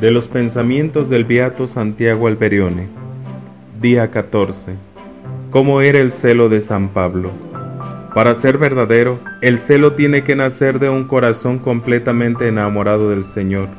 De los pensamientos del Beato Santiago Alberione. Día 14. ¿Cómo era el celo de San Pablo? Para ser verdadero, el celo tiene que nacer de un corazón completamente enamorado del Señor.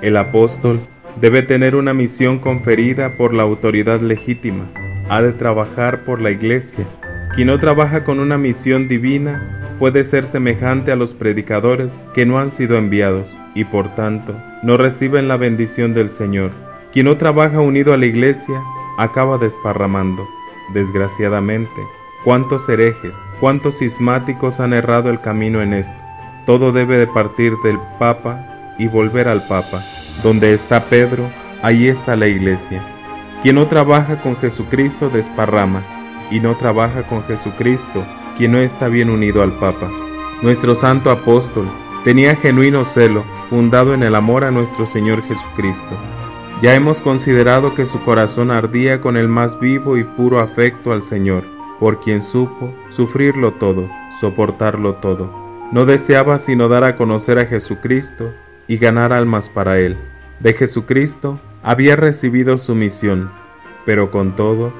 El apóstol debe tener una misión conferida por la autoridad legítima. Ha de trabajar por la iglesia. Quien no trabaja con una misión divina puede ser semejante a los predicadores que no han sido enviados y por tanto no reciben la bendición del Señor. Quien no trabaja unido a la iglesia acaba desparramando. Desgraciadamente, cuántos herejes, cuántos cismáticos han errado el camino en esto. Todo debe de partir del Papa y volver al Papa. Donde está Pedro, ahí está la iglesia. Quien no trabaja con Jesucristo desparrama, y no trabaja con Jesucristo quien no está bien unido al Papa. Nuestro santo apóstol tenía genuino celo, fundado en el amor a nuestro Señor Jesucristo. Ya hemos considerado que su corazón ardía con el más vivo y puro afecto al Señor, por quien supo sufrirlo todo, soportarlo todo. No deseaba sino dar a conocer a Jesucristo y ganar almas para Él. De Jesucristo había recibido su misión, pero con todo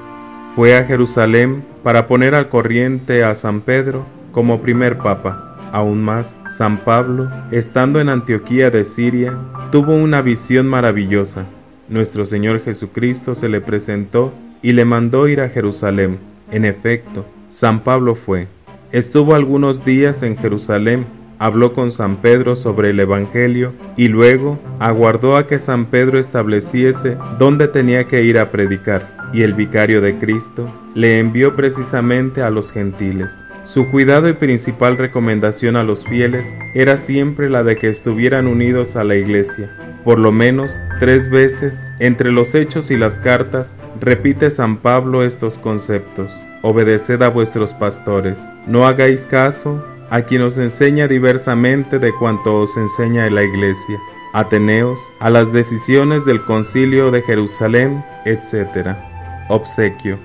fue a Jerusalén para poner al corriente a San Pedro como primer papa. Aún más, San Pablo, estando en Antioquía de Siria, tuvo una visión maravillosa. Nuestro Señor Jesucristo se le presentó y le mandó ir a Jerusalén. En efecto, San Pablo fue. Estuvo algunos días en Jerusalén, habló con San Pedro sobre el Evangelio y luego aguardó a que San Pedro estableciese dónde tenía que ir a predicar y el vicario de Cristo le envió precisamente a los gentiles. Su cuidado y principal recomendación a los fieles era siempre la de que estuvieran unidos a la iglesia. Por lo menos tres veces, entre los hechos y las cartas, repite San Pablo estos conceptos. Obedeced a vuestros pastores. No hagáis caso a quien os enseña diversamente de cuanto os enseña la iglesia. Ateneos a las decisiones del concilio de Jerusalén, etc. Obsequio.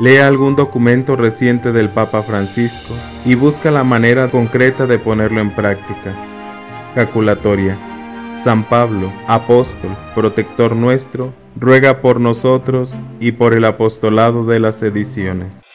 Lea algún documento reciente del Papa Francisco y busca la manera concreta de ponerlo en práctica. Calculatoria. San Pablo, apóstol, protector nuestro, ruega por nosotros y por el apostolado de las ediciones.